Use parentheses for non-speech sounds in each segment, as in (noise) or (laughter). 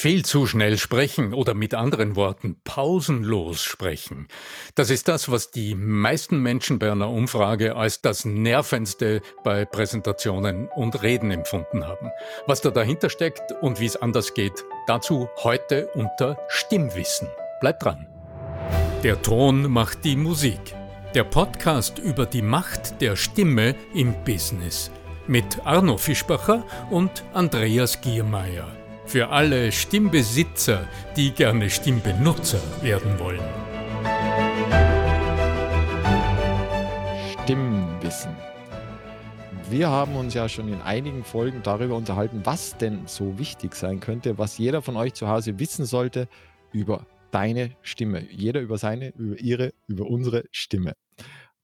Viel zu schnell sprechen oder mit anderen Worten pausenlos sprechen. Das ist das, was die meisten Menschen bei einer Umfrage als das Nervendste bei Präsentationen und Reden empfunden haben. Was da dahinter steckt und wie es anders geht, dazu heute unter Stimmwissen. Bleibt dran. Der Ton macht die Musik. Der Podcast über die Macht der Stimme im Business. Mit Arno Fischbacher und Andreas Giermeier. Für alle Stimmbesitzer, die gerne Stimmbenutzer werden wollen. Stimmwissen. Wir haben uns ja schon in einigen Folgen darüber unterhalten, was denn so wichtig sein könnte, was jeder von euch zu Hause wissen sollte über deine Stimme. Jeder über seine, über ihre, über unsere Stimme.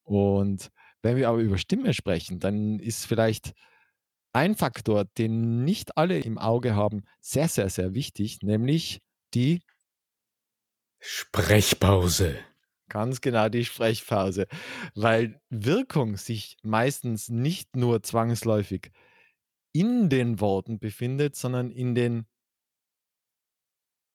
Und wenn wir aber über Stimme sprechen, dann ist vielleicht ein Faktor, den nicht alle im Auge haben, sehr, sehr, sehr wichtig, nämlich die Sprechpause. Ganz genau die Sprechpause, weil Wirkung sich meistens nicht nur zwangsläufig in den Worten befindet, sondern in den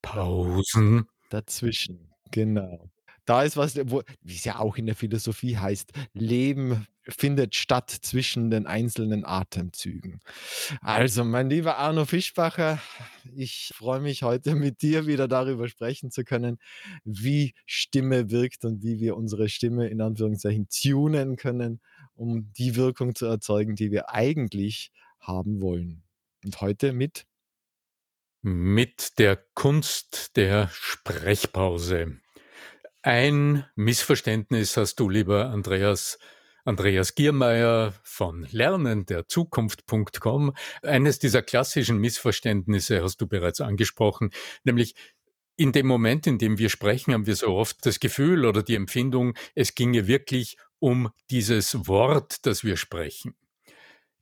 Pausen dazwischen. Genau. Da ist was, wo, wie es ja auch in der Philosophie heißt, Leben findet statt zwischen den einzelnen Atemzügen. Also, mein lieber Arno Fischbacher, ich freue mich heute mit dir wieder darüber sprechen zu können, wie Stimme wirkt und wie wir unsere Stimme in Anführungszeichen tunen können, um die Wirkung zu erzeugen, die wir eigentlich haben wollen. Und heute mit mit der Kunst der Sprechpause. Ein Missverständnis hast du, lieber Andreas, Andreas Giermeier von Lernen der Zukunft.com. Eines dieser klassischen Missverständnisse hast du bereits angesprochen, nämlich in dem Moment, in dem wir sprechen, haben wir so oft das Gefühl oder die Empfindung, es ginge wirklich um dieses Wort, das wir sprechen.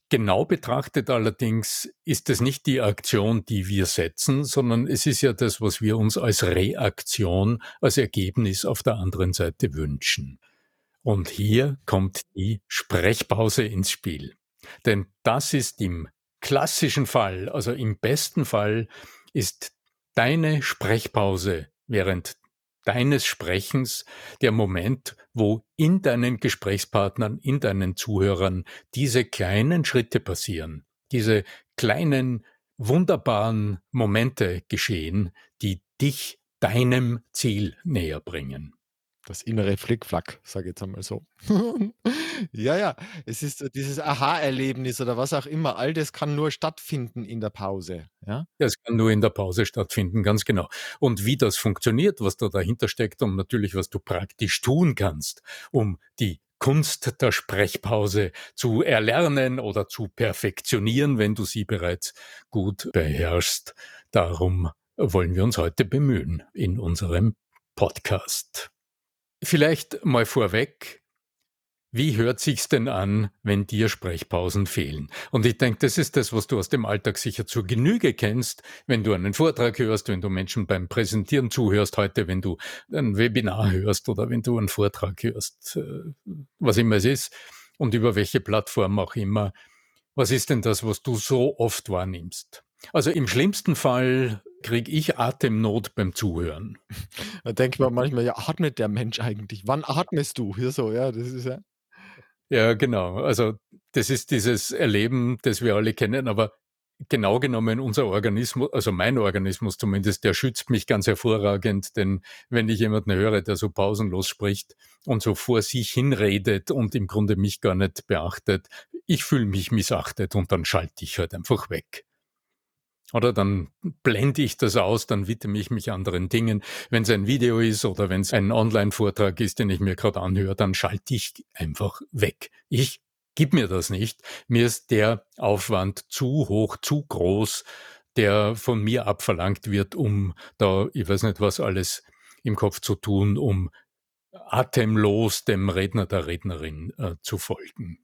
Genau betrachtet allerdings ist es nicht die Aktion, die wir setzen, sondern es ist ja das, was wir uns als Reaktion, als Ergebnis auf der anderen Seite wünschen. Und hier kommt die Sprechpause ins Spiel. Denn das ist im klassischen Fall, also im besten Fall, ist deine Sprechpause während deines Sprechens der Moment, wo in deinen Gesprächspartnern, in deinen Zuhörern diese kleinen Schritte passieren, diese kleinen, wunderbaren Momente geschehen, die dich deinem Ziel näher bringen. Das innere Flickflack, sage ich jetzt einmal so. (laughs) ja, ja, es ist dieses Aha-Erlebnis oder was auch immer. All das kann nur stattfinden in der Pause. Ja, es kann nur in der Pause stattfinden, ganz genau. Und wie das funktioniert, was da dahinter steckt und natürlich, was du praktisch tun kannst, um die Kunst der Sprechpause zu erlernen oder zu perfektionieren, wenn du sie bereits gut beherrschst. Darum wollen wir uns heute bemühen in unserem Podcast. Vielleicht mal vorweg, wie hört sich's denn an, wenn dir Sprechpausen fehlen? Und ich denke, das ist das, was du aus dem Alltag sicher zur Genüge kennst, wenn du einen Vortrag hörst, wenn du Menschen beim Präsentieren zuhörst, heute, wenn du ein Webinar hörst oder wenn du einen Vortrag hörst, äh, was immer es ist und über welche Plattform auch immer. Was ist denn das, was du so oft wahrnimmst? Also im schlimmsten Fall kriege ich Atemnot beim Zuhören. (laughs) Da denke ich mir manchmal, ja, atmet der Mensch eigentlich? Wann atmest du? Hier so, ja, das ist ja. Ja, genau. Also das ist dieses Erleben, das wir alle kennen, aber genau genommen unser Organismus, also mein Organismus zumindest, der schützt mich ganz hervorragend, denn wenn ich jemanden höre, der so pausenlos spricht und so vor sich hinredet und im Grunde mich gar nicht beachtet, ich fühle mich missachtet und dann schalte ich halt einfach weg. Oder dann blende ich das aus, dann widme ich mich anderen Dingen. Wenn es ein Video ist oder wenn es ein Online-Vortrag ist, den ich mir gerade anhöre, dann schalte ich einfach weg. Ich gib mir das nicht. Mir ist der Aufwand zu hoch, zu groß, der von mir abverlangt wird, um da, ich weiß nicht was alles im Kopf zu tun, um atemlos dem Redner, der Rednerin äh, zu folgen.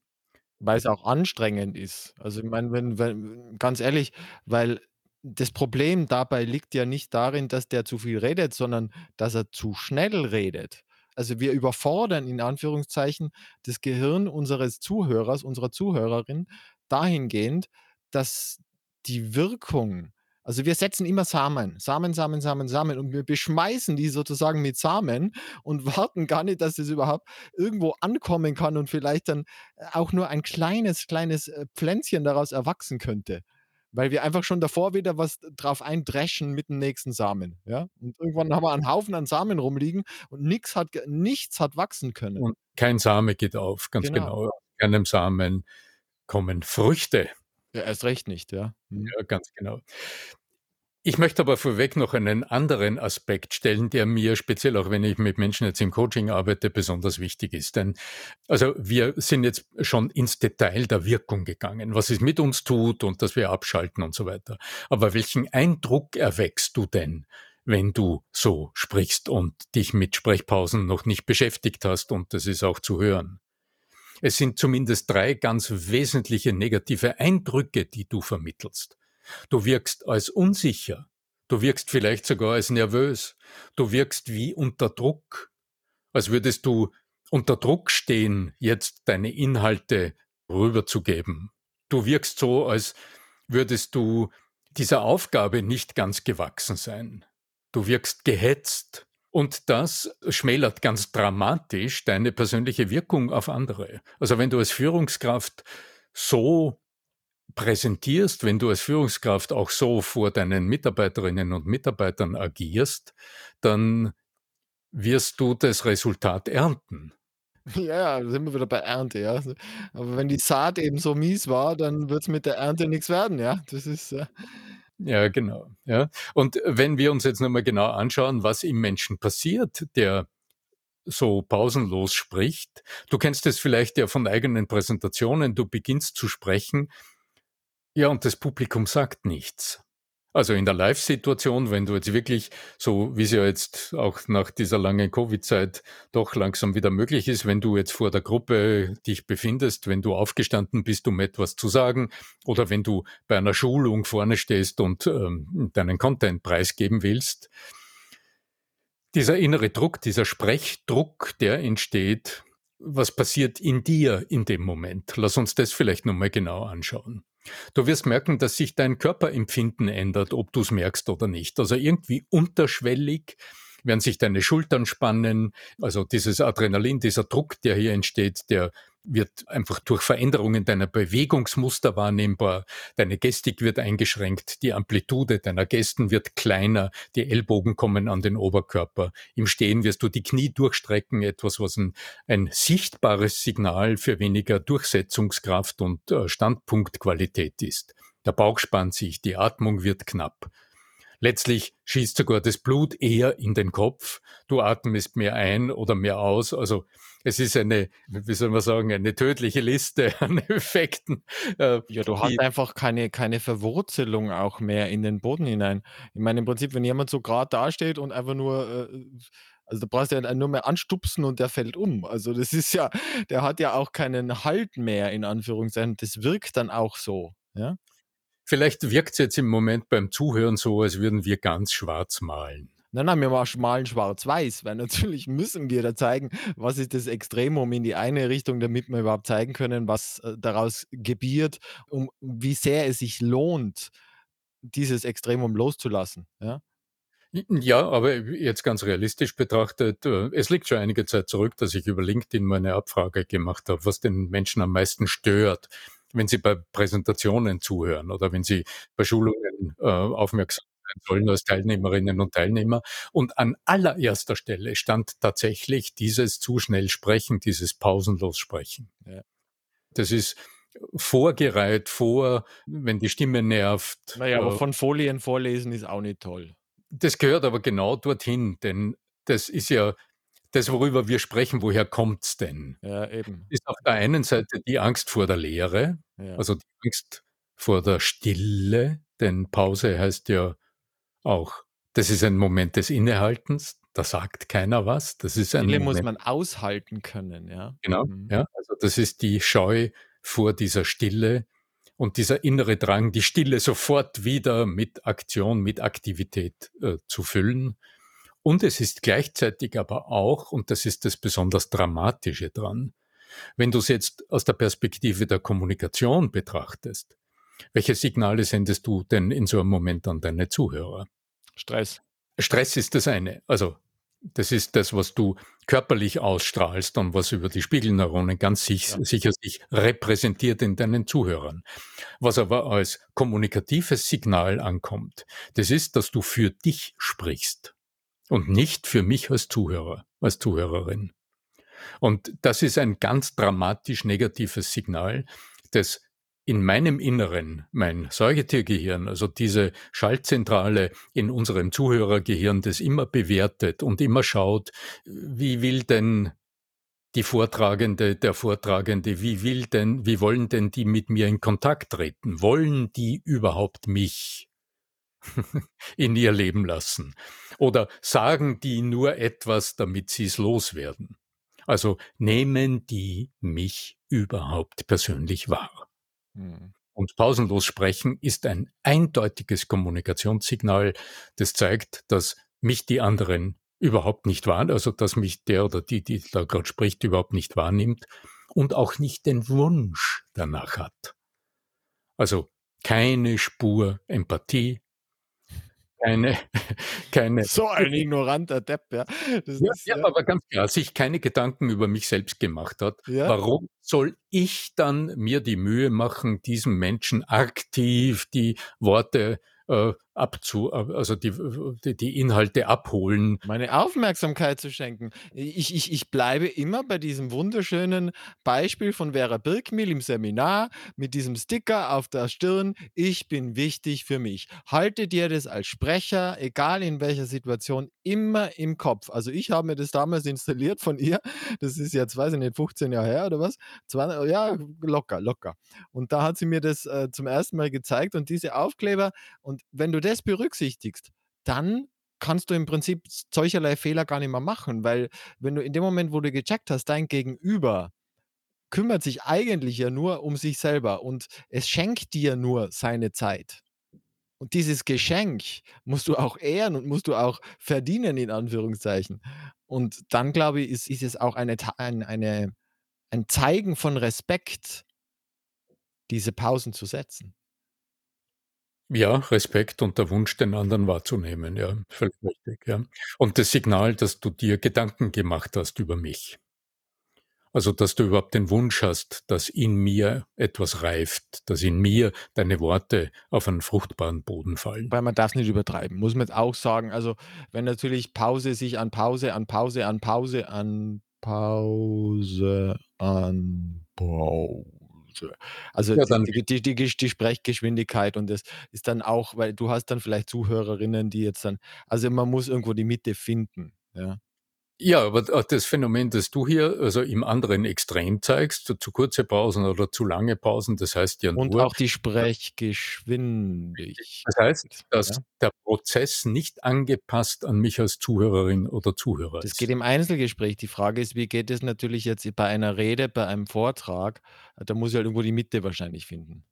Weil es auch anstrengend ist. Also ich meine, wenn, wenn, ganz ehrlich, weil das Problem dabei liegt ja nicht darin, dass der zu viel redet, sondern dass er zu schnell redet. Also wir überfordern in Anführungszeichen das Gehirn unseres Zuhörers, unserer Zuhörerin dahingehend, dass die Wirkung Also, wir setzen immer Samen, Samen, Samen, Samen, Samen und wir beschmeißen die sozusagen mit Samen und (laughs) warten gar nicht, dass es überhaupt irgendwo ankommen kann und vielleicht dann äh, auch nur ein kleines, kleines, äh, Pflänzchen daraus erwachsen könnte. Weil wir einfach schon davor wieder was drauf eindreschen mit dem nächsten Samen, ja? Und irgendwann haben wir einen Haufen an Samen rumliegen und nix hat nichts hat wachsen können. Und kein Same geht auf, ganz Genau. genau. Keinem Samen kommen Früchte. Ja, erst recht nicht, ja. Mhm. Ja, ganz genau. Ich möchte aber vorweg noch einen anderen Aspekt stellen, der mir speziell, auch wenn ich mit Menschen jetzt im Coaching arbeite, besonders wichtig ist. Denn also wir sind jetzt schon ins Detail der Wirkung gegangen, was es mit uns tut und dass wir abschalten und so weiter. Aber welchen Eindruck erweckst du denn, wenn du so sprichst und dich mit Sprechpausen noch nicht beschäftigt hast und das ist auch zu hören? Es sind zumindest drei ganz wesentliche negative Eindrücke, die du vermittelst. Du wirkst als unsicher. Du wirkst vielleicht sogar als nervös. Du wirkst wie unter Druck, als würdest du unter Druck stehen, jetzt deine Inhalte rüberzugeben. Du wirkst so, als würdest du dieser Aufgabe nicht ganz gewachsen sein. Du wirkst gehetzt. Und das schmälert ganz dramatisch deine persönliche Wirkung auf andere. Also wenn du als Führungskraft so präsentierst, wenn du als Führungskraft auch so vor deinen Mitarbeiterinnen und Mitarbeitern agierst, dann wirst du das Resultat ernten. (laughs) Ja, da sind wir wieder bei Ernte, ja. Aber wenn die Saat eben so mies war, dann wird's mit der Ernte nix werden, ja. Das ist, äh Ja, genau, ja. Und wenn wir uns jetzt noch mal genau anschauen, was im Menschen passiert, der so pausenlos spricht. Du kennst es vielleicht ja von eigenen Präsentationen. Du beginnst zu sprechen ja, und das Publikum sagt nichts. Also in der Live-Situation, wenn du jetzt wirklich, so wie es ja jetzt auch nach dieser langen Covid-Zeit doch langsam wieder möglich ist, wenn du jetzt vor der Gruppe dich befindest, wenn du aufgestanden bist, um etwas zu sagen, oder wenn du bei einer Schulung vorne stehst und ähm, deinen Content preisgeben willst, dieser innere Druck, dieser Sprechdruck, der entsteht, was passiert in dir in dem Moment? Lass uns das vielleicht nochmal genau anschauen. Du wirst merken, dass sich dein Körperempfinden ändert, ob du es merkst oder nicht. Also irgendwie unterschwellig werden sich deine Schultern spannen. Also dieses Adrenalin, dieser Druck, der hier entsteht, der wird einfach durch Veränderungen deiner Bewegungsmuster wahrnehmbar. Deine Gestik wird eingeschränkt, die Amplitude deiner Gesten wird kleiner, die Ellbogen kommen an den Oberkörper. Im Stehen wirst du die Knie durchstrecken, etwas, was ein, ein sichtbares Signal für weniger Durchsetzungskraft und äh, Standpunktqualität ist. Der Bauch spannt sich, die Atmung wird knapp. Letztlich schießt sogar das Blut eher in den Kopf. Du atmest mehr ein oder mehr aus. Also es ist eine, wie soll man sagen, eine tödliche Liste (laughs) an Effekten. Äh, ja, du hast einfach keine, keine Verwurzelung auch mehr in den Boden hinein. Ich meine, im Prinzip, wenn jemand so gerade dasteht und einfach nur, äh, also da brauchst du ja nur mehr anstupsen und der fällt um. Also das ist ja, der hat ja auch keinen Halt mehr, in Anführungszeichen. Das wirkt dann auch so, ja. Vielleicht wirkt es jetzt im Moment beim Zuhören so, als würden wir ganz schwarz malen. Nein, nein, wir malen schwarz-weiß, weil natürlich müssen wir da zeigen, was ist das Extremum in die eine Richtung, damit wir überhaupt zeigen können, was äh, daraus gebiert, um wie sehr es sich lohnt, dieses Extremum loszulassen, ja? Ja, aber jetzt ganz realistisch betrachtet, äh, es liegt schon einige Zeit zurück, dass ich über LinkedIn meine Abfrage gemacht habe, was den Menschen am meisten stört wenn Sie bei Präsentationen zuhören oder wenn Sie bei Schulungen äh, aufmerksam sein sollen als Teilnehmerinnen und Teilnehmer. Und an allererster Stelle stand tatsächlich dieses zu schnell Sprechen, dieses pausenlos Sprechen. Ja. Das ist vorgereiht vor, wenn die Stimme nervt. Naja, aber äh, von Folien vorlesen ist auch nicht toll. Das gehört aber genau dorthin, denn das ist ja das, worüber wir sprechen, woher kommt's denn? Ja, eben. Ist auf der einen Seite die Angst vor der Leere, ja. also die Angst vor der Stille, denn Pause heißt ja auch, das ist ein Moment des Innehaltens, da sagt keiner was. Das ist ein Stille Moment, muss man aushalten können, ja. Genau, mhm. ja. Also das ist die Scheu vor dieser Stille und dieser innere Drang, die Stille sofort wieder mit Aktion, mit Aktivität äh, zu füllen. Und es ist gleichzeitig aber auch, und das ist das besonders Dramatische dran, wenn du es jetzt aus der Perspektive der Kommunikation betrachtest, Welche Signale sendest du denn in so einem Moment an deine Zuhörer? Stress. Stress ist das eine. Also das ist das, was du körperlich ausstrahlst und was über die Spiegelneuronen ganz sich, ja. sicher sich repräsentiert in deinen Zuhörern. Was aber als kommunikatives Signal ankommt, das ist, dass du für dich sprichst und nicht für mich als Zuhörer, als Zuhörerin. Und das ist ein ganz dramatisch negatives Signal, das in meinem Inneren, mein Säugetiergehirn, also diese Schaltzentrale in unserem Zuhörergehirn, das immer bewertet und immer schaut, wie will denn die Vortragende, der Vortragende, wie will denn, wie wollen denn die mit mir in Kontakt treten? Wollen die überhaupt mich in ihr Leben lassen? Oder sagen die nur etwas, damit sie es loswerden? Also nehmen die mich überhaupt persönlich wahr? Mhm. Und pausenlos sprechen ist ein eindeutiges Kommunikationssignal, das zeigt, dass mich die anderen überhaupt nicht wahrnehmen, also dass mich der oder die, die da gerade spricht, überhaupt nicht wahrnimmt und auch nicht den Wunsch danach hat. Also keine Spur Empathie, keine, (laughs) keine. So ein ignoranter Depp, ja. Das ja, ist, ja, ja, aber ganz klar, sich keine Gedanken über mich selbst gemacht hat. Ja. Warum soll ich dann mir die Mühe machen, diesem Menschen aktiv die Worte äh, abzu, also die, die Inhalte abholen. Meine Aufmerksamkeit zu schenken. Ich, ich, ich bleibe immer bei diesem wunderschönen Beispiel von Vera Birkmill im Seminar mit diesem Sticker auf der Stirn. Ich bin wichtig für mich. Halte dir das als Sprecher, egal in welcher Situation, immer im Kopf. Also ich habe mir das damals installiert von ihr. Das ist jetzt, weiß ich nicht, 15 Jahre her oder was? 20, ja, locker, locker. Und da hat sie mir das äh, zum ersten Mal gezeigt und diese Aufkleber. Und wenn du das berücksichtigst, dann kannst du im Prinzip solcherlei Fehler gar nicht mehr machen, weil wenn du in dem Moment, wo du gecheckt hast, dein Gegenüber kümmert sich eigentlich ja nur um sich selber und es schenkt dir nur seine Zeit. Und dieses Geschenk musst du auch ehren und musst du auch verdienen, in Anführungszeichen. Und dann, glaube ich, ist, ist es auch eine, ein, eine, ein Zeigen von Respekt, diese Pausen zu setzen. Ja, Respekt und der Wunsch, den anderen wahrzunehmen, ja, völlig richtig, ja. Und das Signal, dass du dir Gedanken gemacht hast über mich. Also, dass du überhaupt den Wunsch hast, dass in mir etwas reift, dass in mir deine Worte auf einen fruchtbaren Boden fallen. Weil man darf nicht übertreiben, muss man jetzt auch sagen. Also, wenn natürlich Pause sich an Pause, an Pause, an Pause, an Pause, an Pause also ja, die, die, die, die, Sprechgeschwindigkeit und das ist dann auch, weil du hast dann vielleicht Zuhörerinnen, die jetzt dann, also man muss irgendwo die Mitte finden. Ja. Ja, aber das Phänomen, das du hier also im anderen Extrem zeigst, zu, zu kurze Pausen oder zu lange Pausen, das heißt ja nur. Und auch die Sprechgeschwindigkeit. Das heißt, dass ja? der Prozess nicht angepasst an mich als Zuhörerin oder Zuhörer ist. Das geht im Einzelgespräch. Die Frage ist, wie geht es natürlich jetzt bei einer Rede, bei einem Vortrag? Da muss ich halt irgendwo die Mitte wahrscheinlich finden.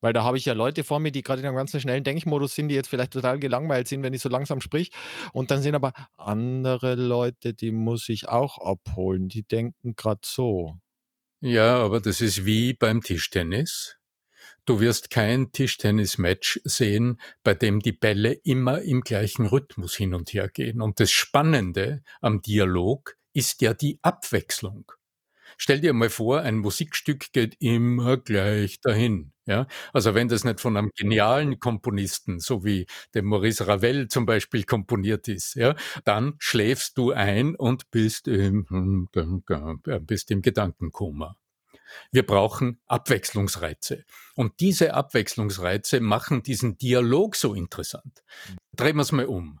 Weil da habe ich ja Leute vor mir, die gerade in einem ganz schnellen Denkmodus sind, die jetzt vielleicht total gelangweilt sind, wenn ich so langsam sprich. Und dann sind aber andere Leute, die muss ich auch abholen. Die denken gerade so. Ja, aber das ist wie beim Tischtennis. Du wirst kein Tischtennis-Match sehen, bei dem die Bälle immer im gleichen Rhythmus hin und her gehen. Und das Spannende am Dialog ist ja die Abwechslung. Stell dir mal vor, ein Musikstück geht immer gleich dahin. Ja, also wenn das nicht von einem genialen Komponisten, so wie dem Maurice Ravel zum Beispiel komponiert ist, ja, dann schläfst du ein und bist im, bist im Gedankenkoma. Wir brauchen Abwechslungsreize. Und diese Abwechslungsreize machen diesen Dialog so interessant. Drehen wir es mal um.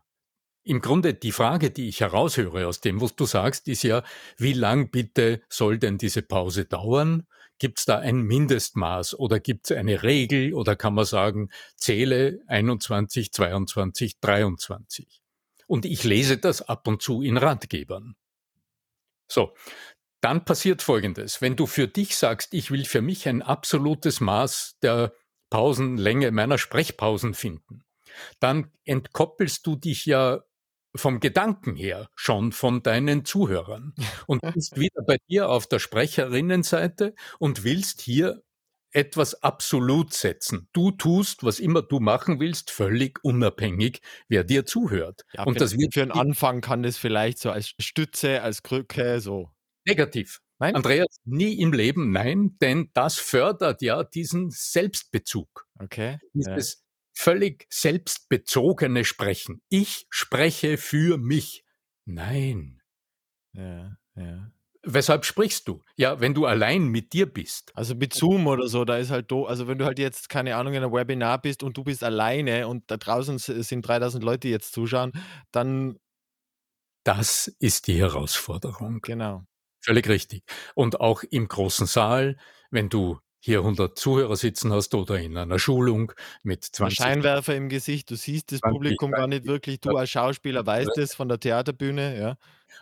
Im Grunde die Frage, die ich heraushöre aus dem, was du sagst, ist ja, wie lang bitte soll denn diese Pause dauern? Gibt es da ein Mindestmaß oder gibt es eine Regel oder kann man sagen, zähle 21, 22, 23? Und ich lese das ab und zu in Ratgebern. So, dann passiert Folgendes. Wenn du für dich sagst, ich will für mich ein absolutes Maß der Pausenlänge meiner Sprechpausen finden, dann entkoppelst du dich ja vom Gedanken her schon von deinen Zuhörern (laughs) und bist wieder bei dir auf der Sprecherinnenseite und willst hier etwas absolut setzen. Du tust, was immer du machen willst, völlig unabhängig, wer dir zuhört. Ja, Und für, das wird für einen Anfang kann das vielleicht so als Stütze, als Krücke, so. negativ. Nein? Andreas, nie im Leben nein, denn das fördert ja diesen Selbstbezug. Okay. Dieses völlig selbstbezogene Sprechen. Ich spreche für mich. Nein. Ja, ja. Weshalb sprichst du? Ja, wenn du allein mit dir bist. Also mit Zoom oder so, da ist halt do also wenn du halt jetzt, keine Ahnung, in einem Webinar bist und du bist alleine und da draußen sind 3.000 Leute, die jetzt zuschauen, dann Das ist die Herausforderung. genau. Völlig richtig. Und auch im großen Saal, wenn du hier 100 Zuhörer sitzen hast oder in einer Schulung mit Der 20 Scheinwerfer im Gesicht, du siehst das 20, Publikum gar nicht 30, wirklich. Du als Schauspieler weißt es von der Theaterbühne, ja.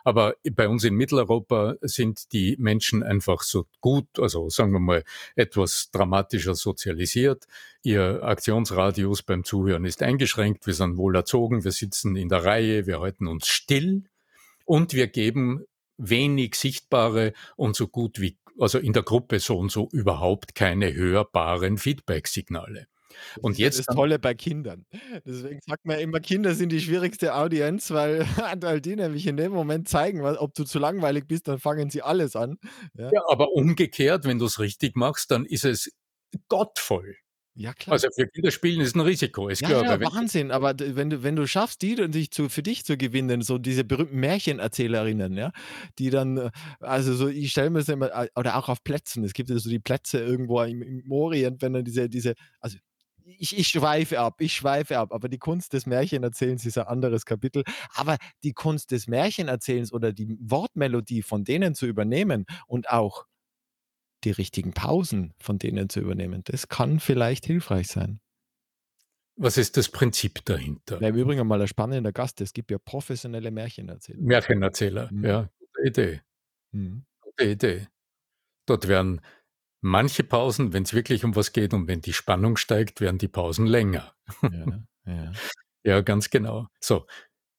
Aber bei uns in Mitteleuropa sind die Menschen einfach so gut, also sagen wir mal etwas dramatischer sozialisiert. Ihr Aktionsradius beim Zuhören ist eingeschränkt. Wir sind wohl erzogen. Wir sitzen in der Reihe. Wir halten uns still und wir geben wenig sichtbare und so gut wie, also in der Gruppe so und so überhaupt keine hörbaren Feedback-Signale. Das Und jetzt das dann- Tolle bei Kindern. Deswegen sagt man immer, Kinder sind die schwierigste Audienz, weil, (laughs) weil die nämlich in dem Moment zeigen, ob du zu langweilig bist, dann fangen sie alles an. Ja, Ja, aber umgekehrt, wenn du es richtig machst, dann ist es gottvoll. Ja klar. Also für Kinderspielen ist ein Risiko, ist Ja, klar. ja, wenn- Wahnsinn. Aber d- wenn du, wenn du schaffst, die dann dich zu, für dich zu gewinnen, so diese berühmten Märchenerzählerinnen, ja, die dann, äh, also so, ich stelle mir das immer, äh, oder auch auf Plätzen, es gibt ja so die Plätze irgendwo im, im Orient, wenn dann diese, diese, also ich, ich schweife ab, ich schweife ab, aber die Kunst des Märchenerzählens ist ein anderes Kapitel. Aber die Kunst des Märchenerzählens oder die Wortmelodie von denen zu übernehmen und auch die richtigen Pausen von denen zu übernehmen, das kann vielleicht hilfreich sein. Was ist das Prinzip dahinter? Na, im Übrigen mal ein spannender Gast. Es gibt ja professionelle Märchenerzähler. Märchenerzähler, Mhm. ja, gute Idee, Mhm. gute Idee. Dort werden manche Pausen, wenn es wirklich um was geht und wenn die Spannung steigt, werden die Pausen länger. Ja, ja. (laughs) Ja, ganz genau. So.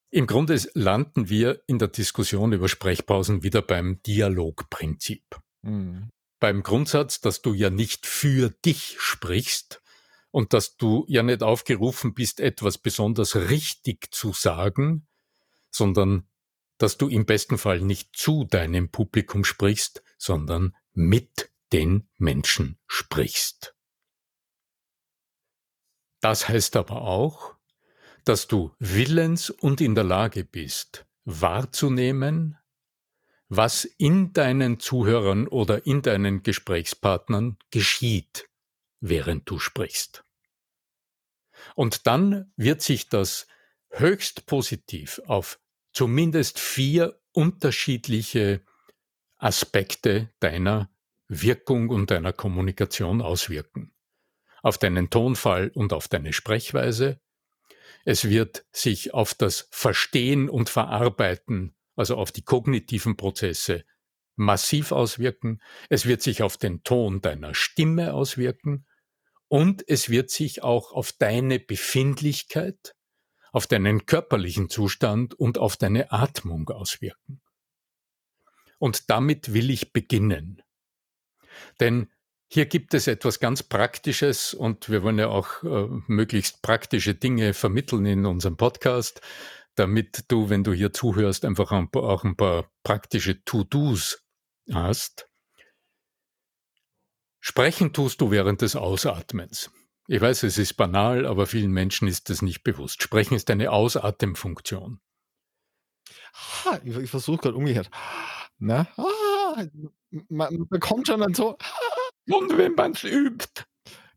Im Grunde landen wir in der Diskussion über Sprechpausen wieder beim Dialogprinzip. Mhm. Beim Grundsatz, dass du ja nicht für dich sprichst und dass du ja nicht aufgerufen bist, etwas besonders richtig zu sagen, sondern dass du im besten Fall nicht zu deinem Publikum sprichst, sondern mit den Menschen sprichst. Das heißt aber auch, dass du willens und in der Lage bist, wahrzunehmen, was in deinen Zuhörern oder in deinen Gesprächspartnern geschieht, während du sprichst. Und dann wird sich das höchst positiv auf zumindest vier unterschiedliche Aspekte deiner Wirkung und deiner Kommunikation auswirken. Auf deinen Tonfall und auf deine Sprechweise. Es wird sich auf das Verstehen und Verarbeiten, also auf die kognitiven Prozesse, massiv auswirken. Es wird sich auf den Ton deiner Stimme auswirken. Und es wird sich auch auf deine Befindlichkeit, auf deinen körperlichen Zustand und auf deine Atmung auswirken. Und damit will ich beginnen. Denn hier gibt es etwas ganz Praktisches und wir wollen ja auch äh, möglichst praktische Dinge vermitteln in unserem Podcast, damit du, wenn du hier zuhörst, einfach auch ein paar praktische To-Dos hast. Sprechen tust du während des Ausatmens. Ich weiß, es ist banal, aber vielen Menschen ist das nicht bewusst. Sprechen ist eine Ausatemfunktion. Ha, ich ich versuche gerade umgekehrt. Na? Ah, man bekommt schon dann so Und wenn man es übt.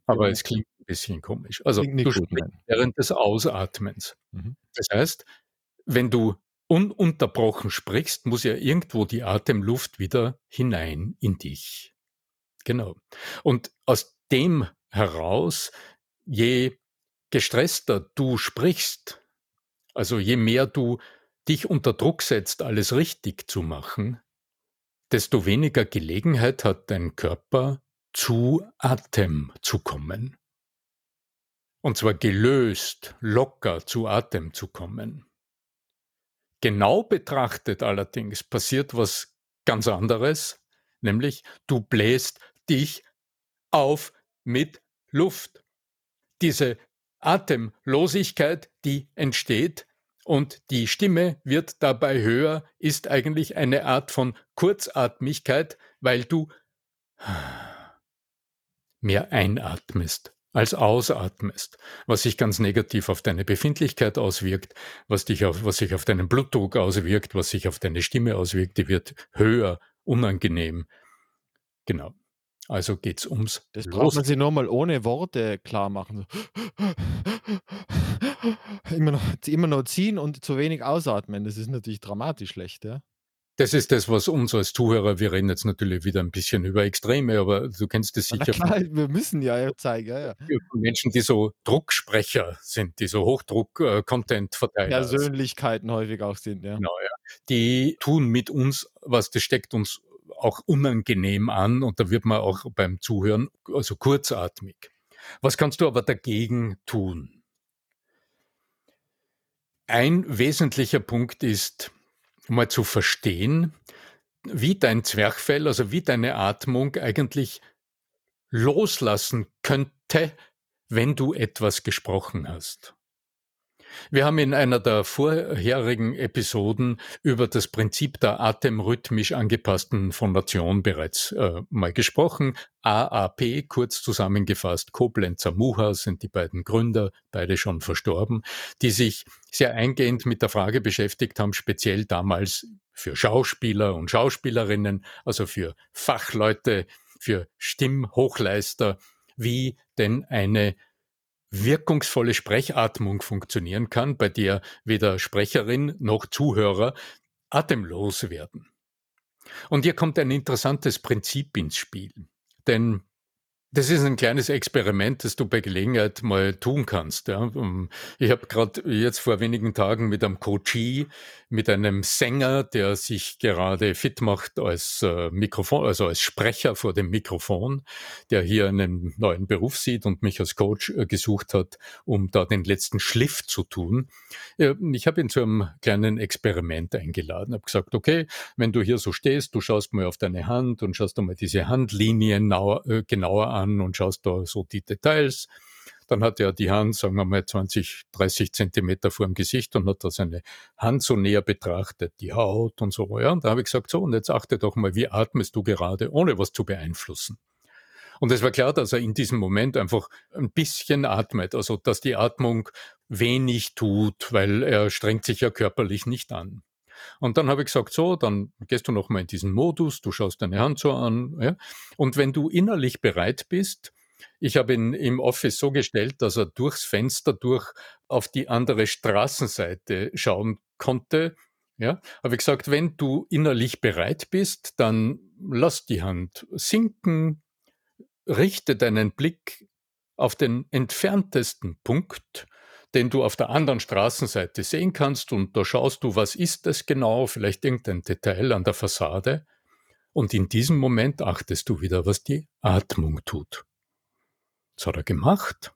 Aber es klingt ein bisschen komisch. Also du gut, sprichst nein. während des Ausatmens. Mhm. Das heißt, wenn du ununterbrochen sprichst, muss ja irgendwo die Atemluft wieder hinein in dich. Genau. Und aus dem heraus, je gestresster du sprichst, also je mehr du dich unter Druck setzt, alles richtig zu machen, desto weniger Gelegenheit hat dein Körper zu Atem zu kommen. Und zwar gelöst, locker zu Atem zu kommen. Genau betrachtet allerdings passiert was ganz anderes, nämlich du bläst dich auf mit Luft. Diese Atemlosigkeit, die entsteht und die Stimme wird dabei höher, ist eigentlich eine Art von Kurzatmigkeit, weil du mehr einatmest als ausatmest, was sich ganz negativ auf deine Befindlichkeit auswirkt, was, dich auf, was sich auf deinen Blutdruck auswirkt, was sich auf deine Stimme auswirkt, die wird höher, unangenehm. Genau. Also geht's ums Das braucht man sich nur mal ohne Worte klar machen. Immer noch, immer noch ziehen und zu wenig ausatmen. Das ist natürlich dramatisch schlecht, ja. Das ist das, was uns als Zuhörer, wir reden jetzt natürlich wieder ein bisschen über Extreme, aber du kennst es sicher Na klar, wir müssen ja zeigen, ja, ja. Menschen, die so Drucksprecher sind, die so Hochdruck-Content-Verteiler Persönlichkeiten häufig auch sind, ja. Genau, ja. Die tun mit uns was, das steckt uns auch unangenehm an und da wird man auch beim Zuhören also kurzatmig. Was kannst du aber dagegen tun? Ein wesentlicher Punkt ist, mal zu verstehen, wie dein Zwerchfell, also wie deine Atmung eigentlich loslassen könnte, wenn du etwas gesprochen hast. Wir haben in einer der vorherigen Episoden über das Prinzip der atemrhythmisch angepassten Phonation bereits äh, mal gesprochen. AAP, kurz zusammengefasst, Koblenzer Muha sind die beiden Gründer, beide schon verstorben, die sich sehr eingehend mit der Frage beschäftigt haben, speziell damals für Schauspieler und Schauspielerinnen, also für Fachleute, für Stimmhochleister, wie denn eine wirkungsvolle Sprechatmung funktionieren kann, bei der weder Sprecherin noch Zuhörer atemlos werden. Und hier kommt ein interessantes Prinzip ins Spiel. Denn das ist ein kleines Experiment, das du bei Gelegenheit mal tun kannst. Ja. Ähm, ich habe gerade jetzt vor wenigen Tagen mit einem Coachie, mit einem Sänger, der sich gerade fit macht als äh, Mikrofon, also als Sprecher vor dem Mikrofon, der hier einen neuen Beruf sieht und mich als Coach äh, gesucht hat, um da den letzten Schliff zu tun. Ich habe ihn zu einem kleinen Experiment eingeladen, habe gesagt, okay, wenn du hier so stehst, du schaust mal auf deine Hand und schaust mal diese Handlinien äh, genauer an an und schaust da so die Details. Dann hat er die Hand, sagen wir mal, 20, 30 Zentimeter vor dem Gesicht und hat da seine Hand so näher betrachtet, die Haut und so. Ja, und da habe ich gesagt, so, und jetzt achte doch mal, wie atmest du gerade, ohne was zu beeinflussen. Und es war klar, dass er in diesem Moment einfach ein bisschen atmet, also dass die Atmung wenig tut, weil er strengt sich ja körperlich nicht an. Und dann habe ich gesagt, so, dann gehst du nochmal in diesen Modus, du schaust deine Hand so an. Ja? Und wenn du innerlich bereit bist, ich habe ihn im Office so gestellt, dass er durchs Fenster durch auf die andere Straßenseite schauen konnte. Ja, habe ich gesagt, wenn du innerlich bereit bist, dann lass die Hand sinken, richte deinen Blick auf den entferntesten Punkt den du auf der anderen Straßenseite sehen kannst und da schaust du, was ist das genau, vielleicht irgendein Detail an der Fassade und in diesem Moment achtest du wieder, was die Atmung tut. Das hat er gemacht.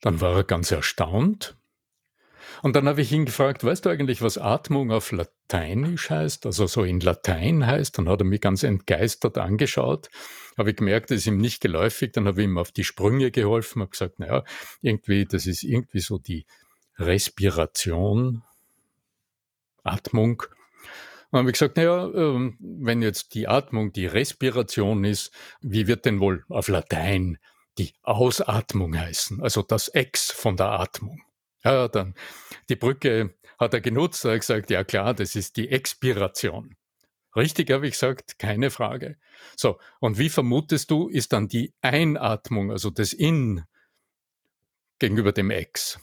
Dann war er ganz erstaunt und dann habe ich ihn gefragt, weißt du eigentlich, was Atmung auf Lateinisch heißt, also so in Latein heißt? Dann hat er mich ganz entgeistert angeschaut. Habe ich gemerkt, das ist ihm nicht geläufig. Dann habe ich ihm auf die Sprünge geholfen, habe gesagt, naja, irgendwie, das ist irgendwie so die Respiration, Atmung. Dann habe ich gesagt, naja, ähm, wenn jetzt die Atmung die Respiration ist, wie wird denn wohl auf Latein die Ausatmung heißen? Also das Ex von der Atmung. Ja, dann die Brücke hat er genutzt, er hat gesagt, ja klar, das ist die Expiration. Richtig, habe ich gesagt, keine Frage. So, und wie vermutest du, ist dann die Einatmung, also das In gegenüber dem Ex?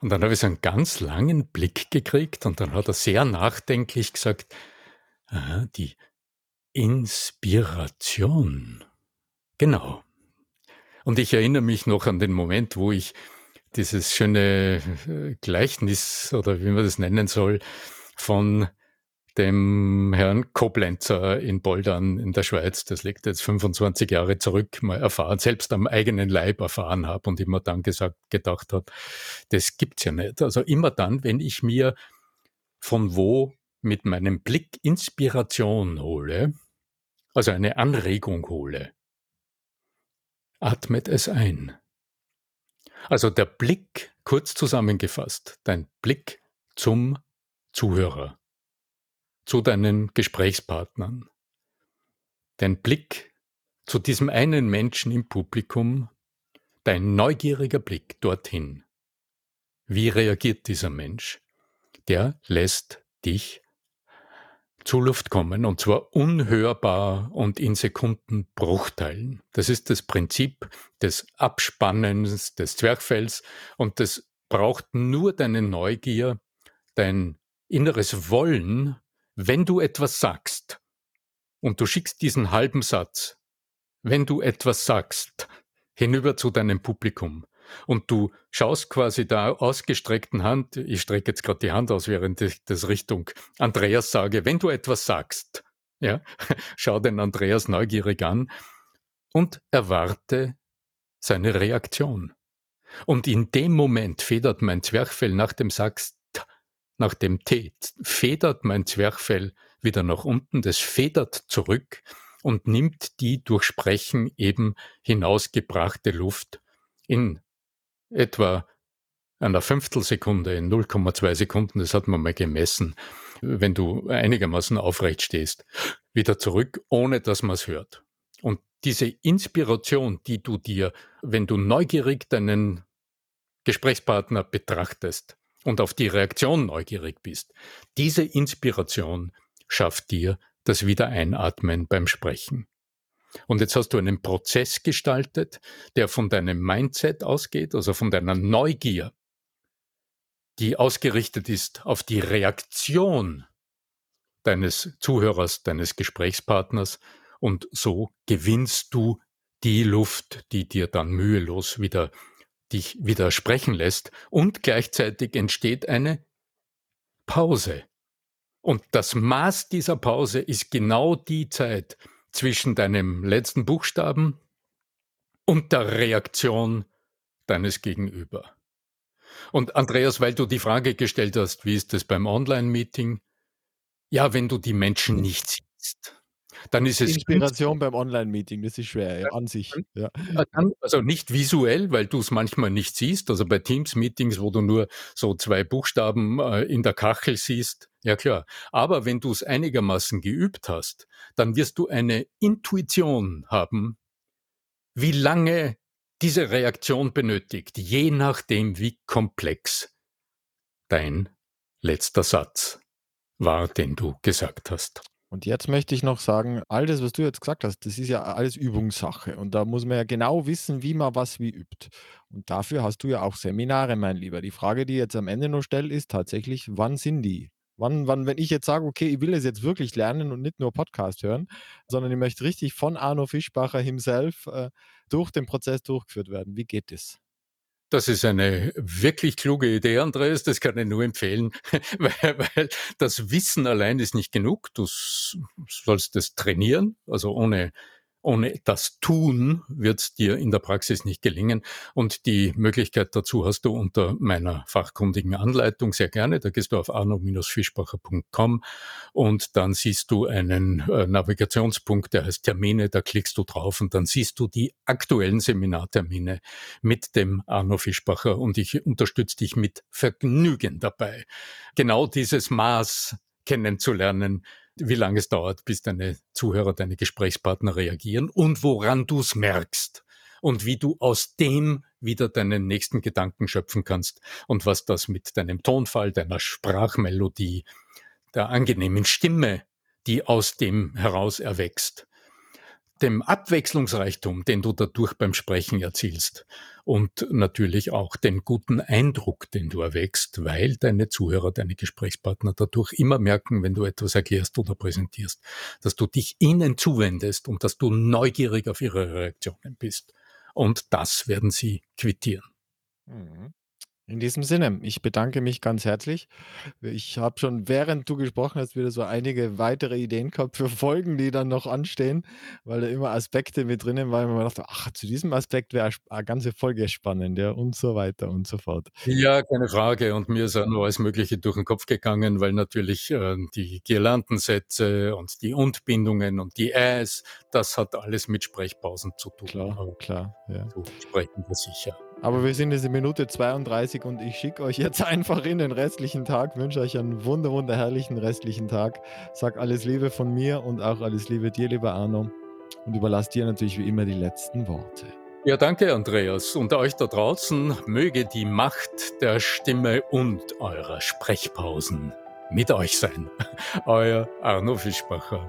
Und dann habe ich so einen ganz langen Blick gekriegt und dann hat er sehr nachdenklich gesagt, aha, die Inspiration. Genau. Und ich erinnere mich noch an den Moment, wo ich dieses schöne äh, Gleichnis oder wie man das nennen soll, von dem Herrn Koblenzer in Boldern in der Schweiz, das liegt jetzt 25 Jahre zurück, mal erfahren, selbst am eigenen Leib erfahren habe und immer dann gesagt, gedacht habe, das gibt's ja nicht. Also immer dann, wenn ich mir von wo mit meinem Blick Inspiration hole, also eine Anregung hole, atmet es ein. Also der Blick, kurz zusammengefasst, dein Blick zum Zuhörer, zu deinen Gesprächspartnern, dein Blick zu diesem einen Menschen im Publikum, dein neugieriger Blick dorthin. Wie reagiert dieser Mensch? Der lässt dich zu Luft kommen und zwar unhörbar und in Sekundenbruchteilen. Das ist das Prinzip des Abspannens des Zwerchfells und das braucht nur deine Neugier, dein inneres Wollen, wenn du etwas sagst und du schickst diesen halben Satz, wenn du etwas sagst, hinüber zu deinem Publikum, und du schaust quasi da ausgestreckten Hand, ich strecke jetzt gerade die Hand aus, während ich das Richtung Andreas sage, wenn du etwas sagst, ja, (laughs) schau den Andreas neugierig an und erwarte seine Reaktion. Und in dem Moment federt mein Zwerchfell nach dem Sagst, nach dem T, federt mein Zwerchfell wieder nach unten, das federt zurück und nimmt die durch Sprechen eben hinausgebrachte Luft in etwa einer Fünftelsekunde, in 0,2 Sekunden, das hat man mal gemessen, wenn du einigermaßen aufrecht stehst, wieder zurück, ohne dass man es hört. Und diese Inspiration, die du dir, wenn du neugierig deinen Gesprächspartner betrachtest und auf die Reaktion neugierig bist, diese Inspiration schafft dir das Wiedereinatmen beim Sprechen. Und jetzt hast du einen Prozess gestaltet, der von deinem Mindset ausgeht, also von deiner Neugier, die ausgerichtet ist auf die Reaktion deines Zuhörers, deines Gesprächspartners. Und so gewinnst du die Luft, die dir dann mühelos wieder dich widersprechen lässt. Und gleichzeitig entsteht eine Pause. Und das Maß dieser Pause ist genau die Zeit, zwischen deinem letzten Buchstaben und der Reaktion deines Gegenüber. Und Andreas, weil du die Frage gestellt hast, wie ist es beim Online-Meeting? Ja, wenn du die Menschen nicht siehst, dann ist es. Inspiration beim Online-Meeting, das ist schwer, ja, an sich. Ja. Also nicht visuell, weil du es manchmal nicht siehst. Also bei Teams-Meetings, wo du nur so zwei Buchstaben äh, in der Kachel siehst, ja klar. Aber wenn du es einigermaßen geübt hast, dann wirst du eine Intuition haben, wie lange diese Reaktion benötigt, je nachdem, wie komplex dein letzter Satz war, den du gesagt hast. Und jetzt möchte ich noch sagen, all das, was du jetzt gesagt hast, das ist ja alles Übungssache. Und da muss man ja genau wissen, wie man was wie übt. Und dafür hast du ja auch Seminare, mein Lieber. Die Frage, die ich jetzt am Ende noch stelle, ist tatsächlich, wann sind die? Wann, wann, wenn ich jetzt sage, okay, ich will es jetzt wirklich lernen und nicht nur Podcast hören, sondern ich möchte richtig von Arno Fischbacher himself äh, durch den Prozess durchgeführt werden. Wie geht das? Das ist eine wirklich kluge Idee, Andreas. Das kann ich nur empfehlen, (laughs) weil, weil das Wissen allein ist nicht genug. Du sollst es trainieren, also ohne ohne das Tun wird dir in der Praxis nicht gelingen. Und die Möglichkeit dazu hast du unter meiner fachkundigen Anleitung sehr gerne. Da gehst du auf arno-fischbacher.com und dann siehst du einen äh, Navigationspunkt, der heißt Termine. Da klickst du drauf und dann siehst du die aktuellen Seminartermine mit dem Arno Fischbacher und ich unterstütze dich mit Vergnügen dabei. Genau dieses Maß kennenzulernen, wie lange es dauert, bis deine Zuhörer, deine Gesprächspartner reagieren und woran du es merkst und wie du aus dem wieder deinen nächsten Gedanken schöpfen kannst und was das mit deinem Tonfall, deiner Sprachmelodie, der angenehmen Stimme, die aus dem heraus erwächst, dem Abwechslungsreichtum, den du dadurch beim Sprechen erzielst und natürlich auch den guten Eindruck, den du erwächst, weil deine Zuhörer, deine Gesprächspartner dadurch immer merken, wenn du etwas erklärst oder präsentierst, dass du dich ihnen zuwendest und dass du neugierig auf ihre Reaktionen bist. Und das werden sie quittieren. Mhm. In diesem Sinne, ich bedanke mich ganz herzlich. Ich habe schon, während du gesprochen hast, wieder so einige weitere Ideen gehabt für Folgen, die dann noch anstehen, weil da immer Aspekte mit drinnen waren, wo man dachte: „Ach, zu diesem Aspekt wäre eine ganze Folge spannend“, ja, und so weiter und so fort. Ja, keine Frage. Und mir ist auch noch alles Mögliche durch den Kopf gegangen, weil natürlich, äh, die Girlandensätze und die Und-Bindungen und die Äs, das hat alles mit Sprechpausen zu tun. Klar, klar, ja. dazu sprechen wir sicher. Aber wir sind jetzt in Minute 32 und ich schicke euch jetzt (laughs) einfach in den restlichen Tag, wünsche euch einen wunder wunderherrlichen restlichen Tag. Sag alles Liebe von mir und auch alles Liebe dir, lieber Arno, und überlasse dir natürlich wie immer die letzten Worte. Ja, danke, Andreas. Und euch da draußen möge die Macht der Stimme und eurer Sprechpausen mit euch sein. (laughs) Euer Arno Fischbacher.